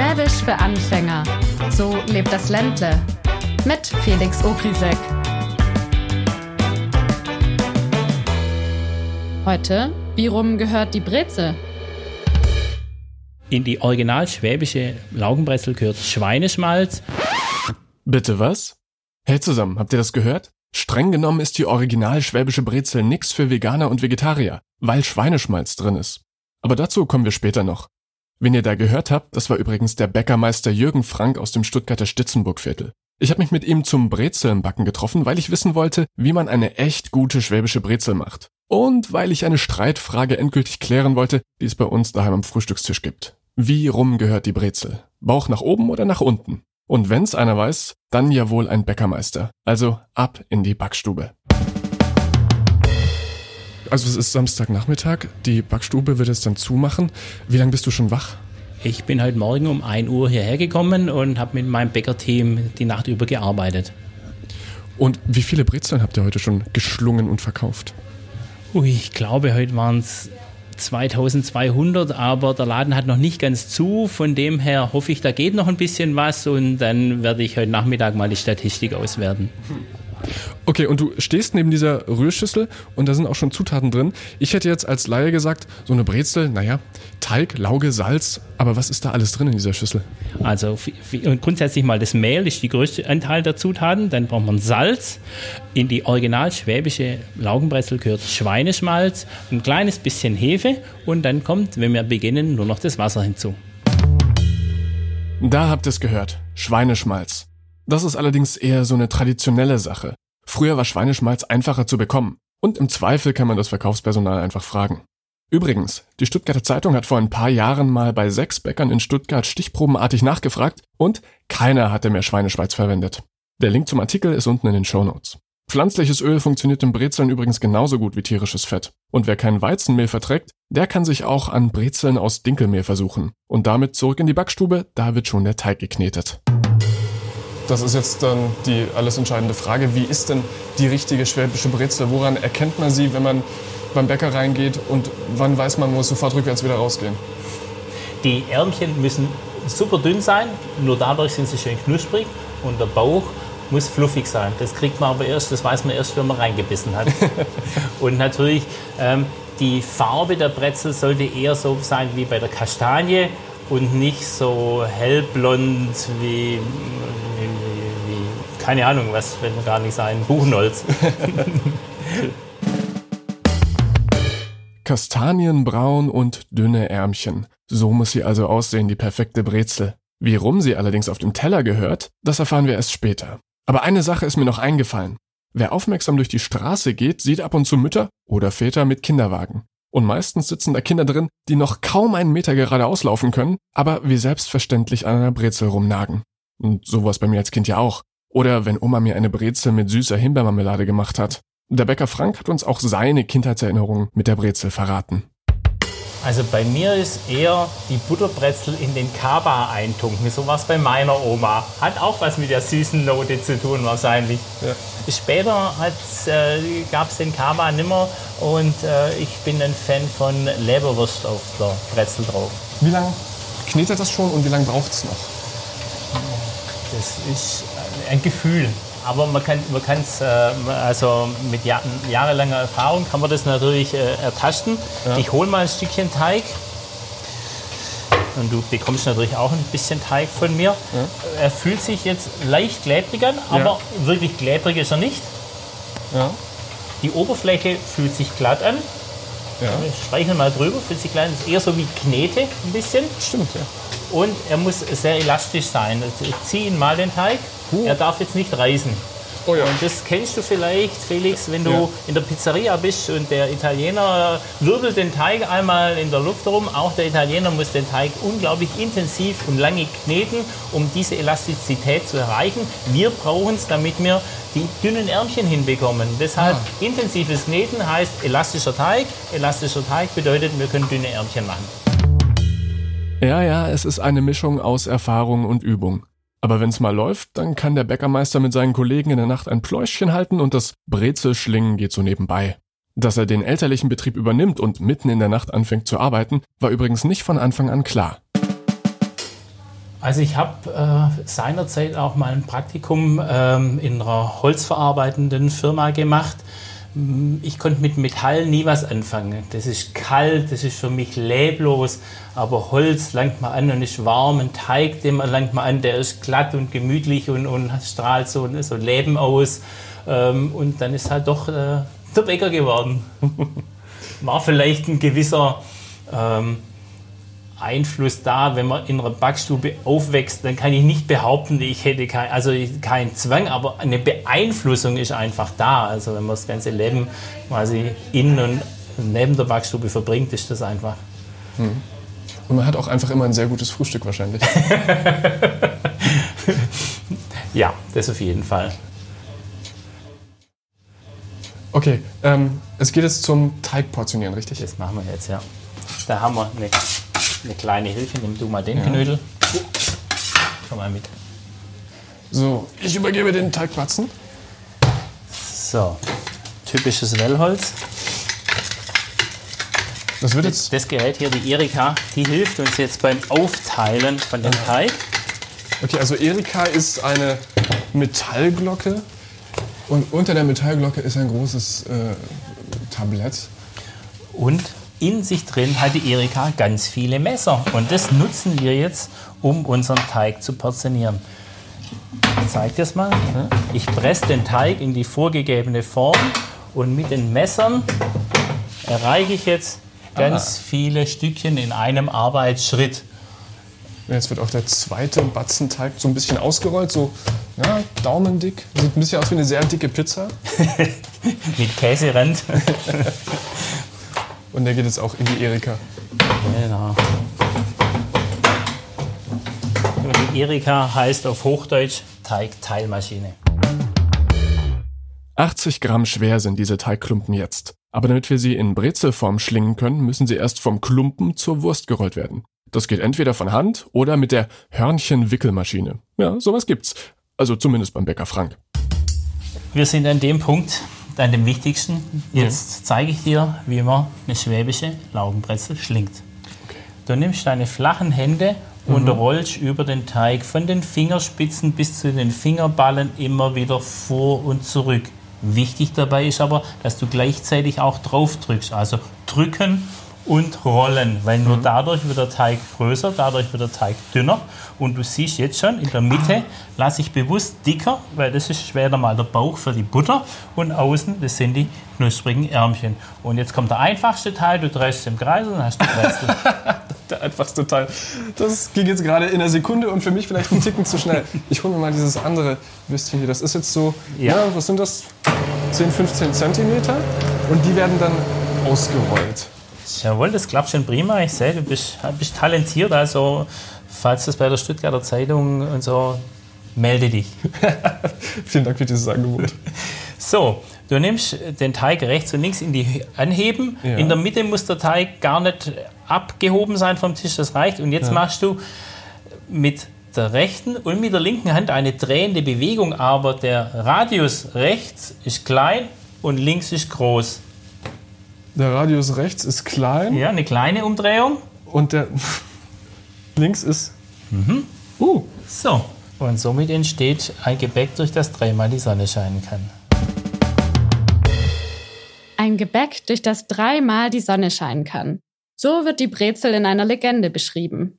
Schwäbisch für Anfänger. So lebt das Ländle. Mit Felix Ogrisek. Heute, wie rum gehört die Brezel? In die original schwäbische Laugenbrezel gehört Schweineschmalz. Bitte was? Hey zusammen, habt ihr das gehört? Streng genommen ist die original schwäbische Brezel nix für Veganer und Vegetarier, weil Schweineschmalz drin ist. Aber dazu kommen wir später noch. Wen ihr da gehört habt, das war übrigens der Bäckermeister Jürgen Frank aus dem Stuttgarter Stitzenburgviertel. Ich habe mich mit ihm zum Brezelnbacken getroffen, weil ich wissen wollte, wie man eine echt gute schwäbische Brezel macht. Und weil ich eine Streitfrage endgültig klären wollte, die es bei uns daheim am Frühstückstisch gibt. Wie rum gehört die Brezel? Bauch nach oben oder nach unten? Und wenn's einer weiß, dann ja wohl ein Bäckermeister. Also ab in die Backstube. Also es ist Samstagnachmittag, die Backstube wird jetzt dann zumachen. Wie lange bist du schon wach? Ich bin heute Morgen um 1 Uhr hierher gekommen und habe mit meinem Bäckerteam die Nacht über gearbeitet. Und wie viele Brezeln habt ihr heute schon geschlungen und verkauft? Ui, ich glaube, heute waren es 2200, aber der Laden hat noch nicht ganz zu. Von dem her hoffe ich, da geht noch ein bisschen was und dann werde ich heute Nachmittag mal die Statistik auswerten. Okay, und du stehst neben dieser Rührschüssel und da sind auch schon Zutaten drin. Ich hätte jetzt als Laie gesagt, so eine Brezel, naja, Teig, Lauge, Salz, aber was ist da alles drin in dieser Schüssel? Also grundsätzlich mal das Mehl ist die größte Anteil der Zutaten, dann braucht man Salz. In die original schwäbische Laugenbrezel gehört Schweineschmalz, ein kleines bisschen Hefe und dann kommt, wenn wir beginnen, nur noch das Wasser hinzu. Da habt ihr es gehört, Schweineschmalz. Das ist allerdings eher so eine traditionelle Sache. Früher war Schweineschmalz einfacher zu bekommen. Und im Zweifel kann man das Verkaufspersonal einfach fragen. Übrigens, die Stuttgarter Zeitung hat vor ein paar Jahren mal bei sechs Bäckern in Stuttgart stichprobenartig nachgefragt und keiner hatte mehr Schweineschmalz verwendet. Der Link zum Artikel ist unten in den Shownotes. Pflanzliches Öl funktioniert im Brezeln übrigens genauso gut wie tierisches Fett. Und wer kein Weizenmehl verträgt, der kann sich auch an Brezeln aus Dinkelmehl versuchen. Und damit zurück in die Backstube, da wird schon der Teig geknetet. Das ist jetzt dann die alles entscheidende Frage. Wie ist denn die richtige schwäbische Brezel? Woran erkennt man sie, wenn man beim Bäcker reingeht? Und wann weiß man, muss sofort rückwärts wieder rausgehen? Die Ärmchen müssen super dünn sein, nur dadurch sind sie schön knusprig. Und der Bauch muss fluffig sein. Das kriegt man aber erst, das weiß man erst, wenn man reingebissen hat. und natürlich, ähm, die Farbe der Brezel sollte eher so sein wie bei der Kastanie und nicht so hellblond wie, wie, wie keine Ahnung, was wenn gar nicht sein, Buchenholz. Kastanienbraun und dünne Ärmchen. So muss sie also aussehen, die perfekte Brezel. Wie rum sie allerdings auf dem Teller gehört, das erfahren wir erst später. Aber eine Sache ist mir noch eingefallen. Wer aufmerksam durch die Straße geht, sieht ab und zu Mütter oder Väter mit Kinderwagen. Und meistens sitzen da Kinder drin, die noch kaum einen Meter geradeaus laufen können, aber wie selbstverständlich an einer Brezel rumnagen. Und sowas bei mir als Kind ja auch. Oder wenn Oma mir eine Brezel mit süßer Himbeermarmelade gemacht hat. Der Bäcker Frank hat uns auch seine Kindheitserinnerungen mit der Brezel verraten. Also bei mir ist eher die Butterbrezel in den Kaba eintunken. So war es bei meiner Oma. Hat auch was mit der süßen Note zu tun wahrscheinlich. Ja. Später äh, gab es den Kaba nimmer und äh, ich bin ein Fan von Leberwurst auf der Brezel drauf. Wie lange knetet das schon und wie lange braucht es noch? Das ist ein Gefühl. Aber man kann man kann's, äh, also mit Jahr, jahrelanger Erfahrung kann man das natürlich äh, ertasten. Ja. Ich hole mal ein Stückchen Teig. Und du bekommst natürlich auch ein bisschen Teig von mir. Ja. Er fühlt sich jetzt leicht klebrig an, aber ja. wirklich klebrig ist er nicht. Ja. Die Oberfläche fühlt sich glatt an. Ja. Wir streichen mal drüber, fühlt sich glatt an. Ist eher so wie Knete ein bisschen. Stimmt, ja. Und er muss sehr elastisch sein. Ich ziehe ihn mal den Teig. Huh. Er darf jetzt nicht reißen. Oh ja. Und das kennst du vielleicht, Felix, wenn du ja. in der Pizzeria bist und der Italiener wirbelt den Teig einmal in der Luft herum. Auch der Italiener muss den Teig unglaublich intensiv und lange kneten, um diese Elastizität zu erreichen. Wir brauchen es, damit wir die dünnen Ärmchen hinbekommen. Deshalb ah. intensives Kneten heißt elastischer Teig. Elastischer Teig bedeutet, wir können dünne Ärmchen machen. Ja, ja, es ist eine Mischung aus Erfahrung und Übung. Aber wenn's mal läuft, dann kann der Bäckermeister mit seinen Kollegen in der Nacht ein Pläuschchen halten und das Brezelschlingen geht so nebenbei. Dass er den elterlichen Betrieb übernimmt und mitten in der Nacht anfängt zu arbeiten, war übrigens nicht von Anfang an klar. Also ich habe äh, seinerzeit auch mal ein Praktikum ähm, in einer holzverarbeitenden Firma gemacht. Mm, ich konnte mit Metall nie was anfangen. Das ist kalt, das ist für mich leblos, aber Holz langt man an und ist warm. Ein Teig, den man langt man an, der ist glatt und gemütlich und, und strahlt so, so Leben aus. Ähm, und dann ist halt doch äh, der Bäcker geworden. War vielleicht ein gewisser ähm, Einfluss da, wenn man in einer Backstube aufwächst, dann kann ich nicht behaupten, ich hätte kein, also keinen Zwang, aber eine Beeinflussung ist einfach da. Also wenn man das ganze Leben quasi in und neben der Backstube verbringt, ist das einfach. Hm. Und man hat auch einfach immer ein sehr gutes Frühstück wahrscheinlich. ja, das auf jeden Fall. Okay, ähm, es geht jetzt zum Teigportionieren, richtig? Das machen wir jetzt, ja. Da haben wir eine eine kleine Hilfe. Nimm du mal den ja. Knödel. Komm mal mit. So, ich übergebe den Teigplatzen. So, typisches Wellholz. Das, wird jetzt das Gerät hier, die Erika, die hilft uns jetzt beim Aufteilen von dem Teig. Okay, also Erika ist eine Metallglocke und unter der Metallglocke ist ein großes äh, Tablett. Und in sich drin hat die Erika ganz viele Messer. Und das nutzen wir jetzt, um unseren Teig zu portionieren. Ich zeige das mal. Ich presse den Teig in die vorgegebene Form und mit den Messern erreiche ich jetzt ganz ah. viele Stückchen in einem Arbeitsschritt. Jetzt wird auch der zweite Batzenteig so ein bisschen ausgerollt, so ja, daumendick. Sieht ein bisschen aus wie eine sehr dicke Pizza. mit Käserand. Und der geht jetzt auch in die Erika. Genau. Und die Erika heißt auf Hochdeutsch Teigteilmaschine. 80 Gramm schwer sind diese Teigklumpen jetzt. Aber damit wir sie in Brezelform schlingen können, müssen sie erst vom Klumpen zur Wurst gerollt werden. Das geht entweder von Hand oder mit der Hörnchenwickelmaschine. Ja, sowas gibt's. Also zumindest beim Bäcker Frank. Wir sind an dem Punkt, dann dem wichtigsten. Jetzt zeige ich dir, wie man eine schwäbische Laugenbrezel schlingt. Okay. Du nimmst deine flachen Hände und mhm. rollst über den Teig von den Fingerspitzen bis zu den Fingerballen immer wieder vor und zurück. Wichtig dabei ist aber, dass du gleichzeitig auch drauf drückst. Also drücken und rollen, weil nur mhm. dadurch wird der Teig größer, dadurch wird der Teig dünner. Und du siehst jetzt schon, in der Mitte lasse ich bewusst dicker, weil das ist später mal der Bauch für die Butter und außen, das sind die knusprigen Ärmchen. Und jetzt kommt der einfachste Teil, du drehst es im Kreis und dann hast du Brezel. der einfachste Teil. Das ging jetzt gerade in einer Sekunde und für mich vielleicht ein Ticken zu schnell. Ich hole mir mal dieses andere Würstchen hier. Das ist jetzt so, ja. ja, was sind das? 10, 15 Zentimeter. Und die werden dann ausgerollt. Jawohl, das klappt schon prima. Ich sehe, du bist, bist talentiert. Also, falls das bei der Stuttgarter Zeitung und so, melde dich. Vielen Dank für dieses Angebot. So, du nimmst den Teig rechts und links in die Anheben. Ja. In der Mitte muss der Teig gar nicht abgehoben sein vom Tisch, das reicht. Und jetzt ja. machst du mit der rechten und mit der linken Hand eine drehende Bewegung, aber der Radius rechts ist klein und links ist groß. Der Radius rechts ist klein. Ja, eine kleine Umdrehung. Und der links ist. Mhm. Uh. So. Und somit entsteht ein Gebäck, durch das dreimal die Sonne scheinen kann. Ein Gebäck, durch das dreimal die Sonne scheinen kann. So wird die Brezel in einer Legende beschrieben.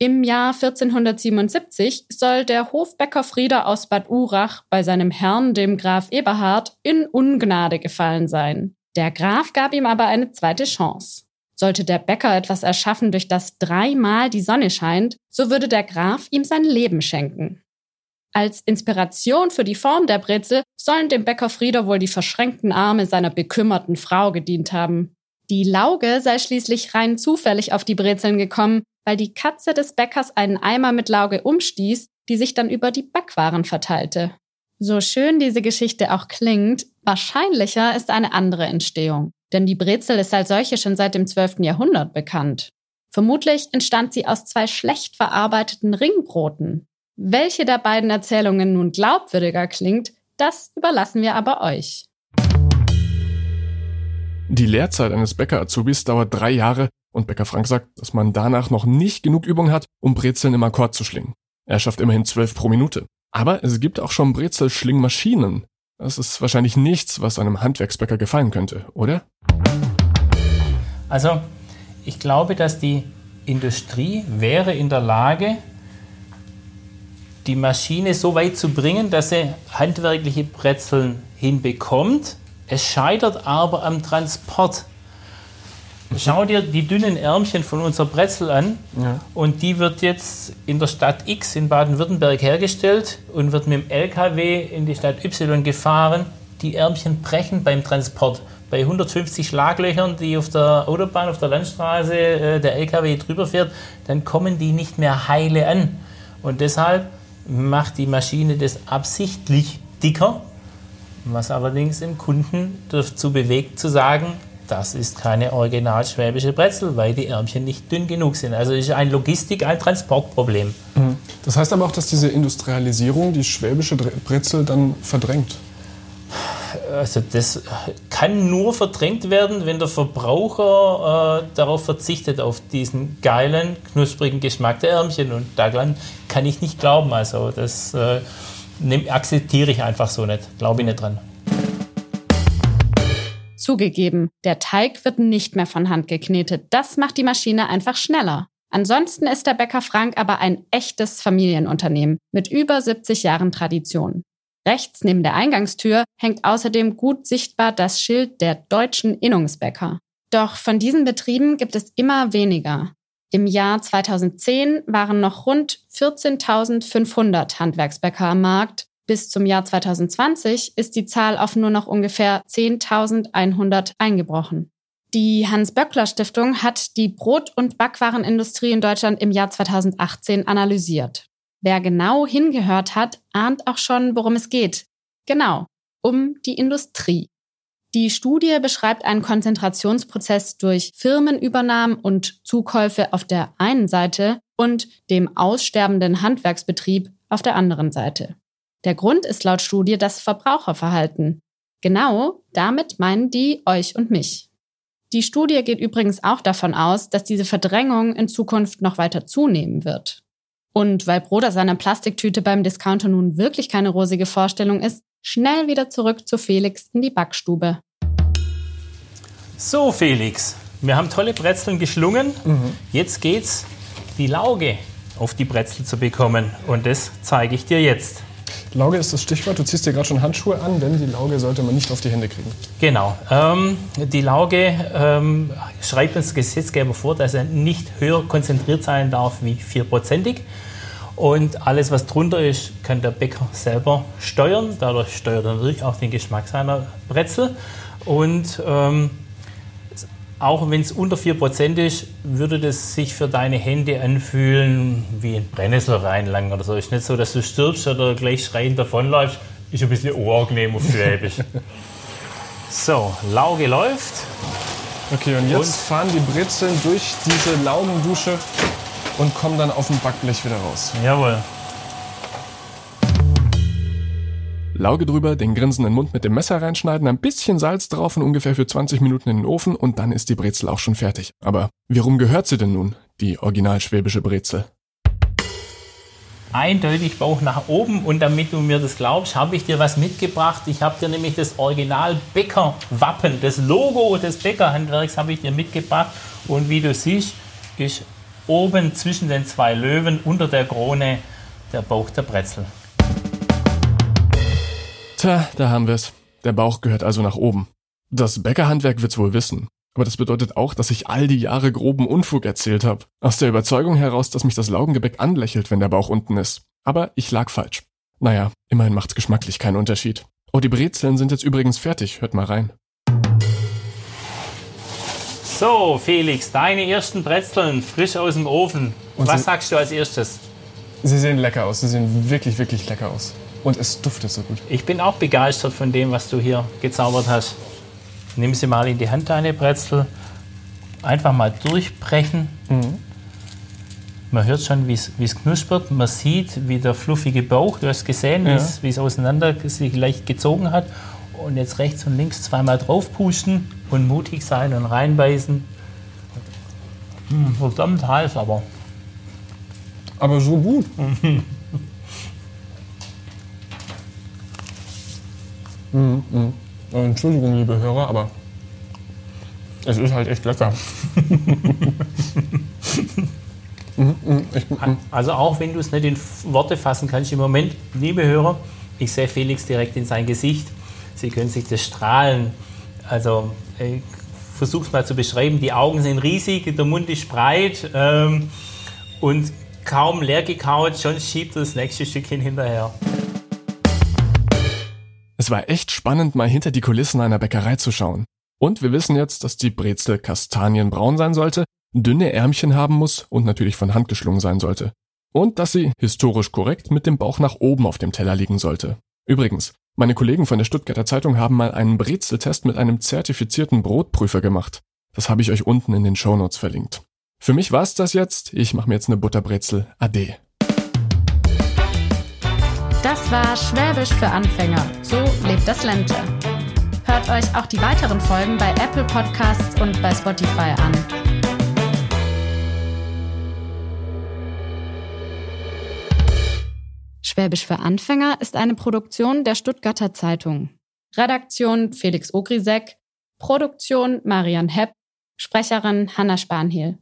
Im Jahr 1477 soll der Hofbäcker Frieder aus Bad Urach bei seinem Herrn, dem Graf Eberhard, in Ungnade gefallen sein. Der Graf gab ihm aber eine zweite Chance. Sollte der Bäcker etwas erschaffen, durch das dreimal die Sonne scheint, so würde der Graf ihm sein Leben schenken. Als Inspiration für die Form der Brezel sollen dem Bäcker Frieder wohl die verschränkten Arme seiner bekümmerten Frau gedient haben. Die Lauge sei schließlich rein zufällig auf die Brezeln gekommen, weil die Katze des Bäckers einen Eimer mit Lauge umstieß, die sich dann über die Backwaren verteilte. So schön diese Geschichte auch klingt, wahrscheinlicher ist eine andere Entstehung. Denn die Brezel ist als solche schon seit dem 12. Jahrhundert bekannt. Vermutlich entstand sie aus zwei schlecht verarbeiteten Ringbroten. Welche der beiden Erzählungen nun glaubwürdiger klingt, das überlassen wir aber euch. Die Lehrzeit eines Bäcker-Azubis dauert drei Jahre Und Bäcker Frank sagt, dass man danach noch nicht genug Übung hat, um Brezeln im Akkord zu schlingen. Er schafft immerhin zwölf pro Minute. Aber es gibt auch schon Brezelschlingmaschinen. Das ist wahrscheinlich nichts, was einem Handwerksbäcker gefallen könnte, oder? Also, ich glaube, dass die Industrie wäre in der Lage, die Maschine so weit zu bringen, dass sie handwerkliche Brezeln hinbekommt. Es scheitert aber am Transport. Schau dir die dünnen Ärmchen von unserer Brezel an ja. und die wird jetzt in der Stadt X in Baden-Württemberg hergestellt und wird mit dem LKW in die Stadt Y gefahren. Die Ärmchen brechen beim Transport. Bei 150 Schlaglöchern, die auf der Autobahn, auf der Landstraße äh, der LKW drüber fährt, dann kommen die nicht mehr heile an. Und deshalb macht die Maschine das absichtlich dicker, was allerdings den Kunden dazu bewegt zu sagen, das ist keine original schwäbische Brezel, weil die Ärmchen nicht dünn genug sind. Also ist ein Logistik-, ein Transportproblem. Mhm. Das heißt aber auch, dass diese Industrialisierung die schwäbische Brezel dann verdrängt. Also das kann nur verdrängt werden, wenn der Verbraucher äh, darauf verzichtet, auf diesen geilen, knusprigen Geschmack der Ärmchen. Und daran kann ich nicht glauben. Also das äh, akzeptiere ich einfach so nicht. Glaube ich nicht dran. Zugegeben, der Teig wird nicht mehr von Hand geknetet. Das macht die Maschine einfach schneller. Ansonsten ist der Bäcker Frank aber ein echtes Familienunternehmen mit über 70 Jahren Tradition. Rechts neben der Eingangstür hängt außerdem gut sichtbar das Schild der deutschen Innungsbäcker. Doch von diesen Betrieben gibt es immer weniger. Im Jahr 2010 waren noch rund 14.500 Handwerksbäcker am Markt bis zum Jahr 2020 ist die Zahl auf nur noch ungefähr 10.100 eingebrochen. Die Hans-Böckler-Stiftung hat die Brot- und Backwarenindustrie in Deutschland im Jahr 2018 analysiert. Wer genau hingehört hat, ahnt auch schon, worum es geht. Genau, um die Industrie. Die Studie beschreibt einen Konzentrationsprozess durch Firmenübernahmen und Zukäufe auf der einen Seite und dem aussterbenden Handwerksbetrieb auf der anderen Seite. Der Grund ist laut Studie das Verbraucherverhalten. Genau damit meinen die euch und mich. Die Studie geht übrigens auch davon aus, dass diese Verdrängung in Zukunft noch weiter zunehmen wird. Und weil Brot aus einer Plastiktüte beim Discounter nun wirklich keine rosige Vorstellung ist, schnell wieder zurück zu Felix in die Backstube. So, Felix, wir haben tolle Brezeln geschlungen. Mhm. Jetzt geht's, die Lauge auf die Brezel zu bekommen. Und das zeige ich dir jetzt. Lauge ist das Stichwort. Du ziehst dir gerade schon Handschuhe an, denn die Lauge sollte man nicht auf die Hände kriegen. Genau. Ähm, die Lauge ähm, schreibt uns Gesetzgeber vor, dass er nicht höher konzentriert sein darf wie vierprozentig. Und alles, was drunter ist, kann der Bäcker selber steuern. Dadurch steuert er natürlich auch den Geschmack seiner Brezel. Und ähm, auch wenn es unter 4% ist, würde das sich für deine Hände anfühlen wie ein Brennnessel reinlangen oder so. Ist nicht so, dass du stirbst oder gleich schreiend davonläufst. Ist ein bisschen unangenehm auf Schwäbisch. so, Lauge läuft. Okay, und jetzt und fahren die Brezeln durch diese Laugendusche und kommen dann auf dem Backblech wieder raus. Jawohl. Lauge drüber, den grinsenden Mund mit dem Messer reinschneiden, ein bisschen Salz drauf und ungefähr für 20 Minuten in den Ofen und dann ist die Brezel auch schon fertig. Aber warum gehört sie denn nun, die original schwäbische Brezel? Eindeutig Bauch nach oben und damit du mir das glaubst, habe ich dir was mitgebracht. Ich habe dir nämlich das Original Bäcker-Wappen, das Logo des Bäckerhandwerks habe ich dir mitgebracht und wie du siehst, ist oben zwischen den zwei Löwen unter der Krone der Bauch der Brezel. Tja, da haben wir's. Der Bauch gehört also nach oben. Das Bäckerhandwerk wird's wohl wissen. Aber das bedeutet auch, dass ich all die Jahre groben Unfug erzählt habe. Aus der Überzeugung heraus, dass mich das Laugengebäck anlächelt, wenn der Bauch unten ist. Aber ich lag falsch. Naja, immerhin macht's geschmacklich keinen Unterschied. Oh, die Brezeln sind jetzt übrigens fertig. Hört mal rein. So, Felix, deine ersten Brezeln frisch aus dem Ofen. Und Was sagst du als erstes? Sie sehen lecker aus. Sie sehen wirklich, wirklich lecker aus. Und es duftet so gut. Ich bin auch begeistert von dem, was du hier gezaubert hast. Nimm sie mal in die Hand, deine Brezel. Einfach mal durchbrechen. Mhm. Man hört schon, wie es knuspert. Man sieht, wie der fluffige Bauch, du hast gesehen, ja. wie es auseinander sich leicht gezogen hat. Und jetzt rechts und links zweimal draufpusten und mutig sein und reinbeißen. Hm, verdammt heiß, aber. Aber so gut. Mhm, mh. Entschuldigung, liebe Hörer, aber es ist halt echt lecker. Also auch wenn du es nicht in Worte fassen kannst im Moment, liebe Hörer, ich sehe Felix direkt in sein Gesicht. Sie können sich das strahlen. Also ich versuche es mal zu beschreiben. Die Augen sind riesig, der Mund ist breit ähm, und kaum leer gekaut, schon schiebt er das nächste Stückchen hinterher. Es war echt spannend, mal hinter die Kulissen einer Bäckerei zu schauen. Und wir wissen jetzt, dass die Brezel kastanienbraun sein sollte, dünne Ärmchen haben muss und natürlich von Hand geschlungen sein sollte. Und dass sie historisch korrekt mit dem Bauch nach oben auf dem Teller liegen sollte. Übrigens, meine Kollegen von der Stuttgarter Zeitung haben mal einen Brezeltest mit einem zertifizierten Brotprüfer gemacht. Das habe ich euch unten in den Shownotes verlinkt. Für mich war's das jetzt. Ich mache mir jetzt eine Butterbrezel. Ade. Das war Schwäbisch für Anfänger. So lebt das Ländle. Hört euch auch die weiteren Folgen bei Apple Podcasts und bei Spotify an. Schwäbisch für Anfänger ist eine Produktion der Stuttgarter Zeitung. Redaktion Felix Ogrisek, Produktion Marian Hepp, Sprecherin Hanna Spanhiel.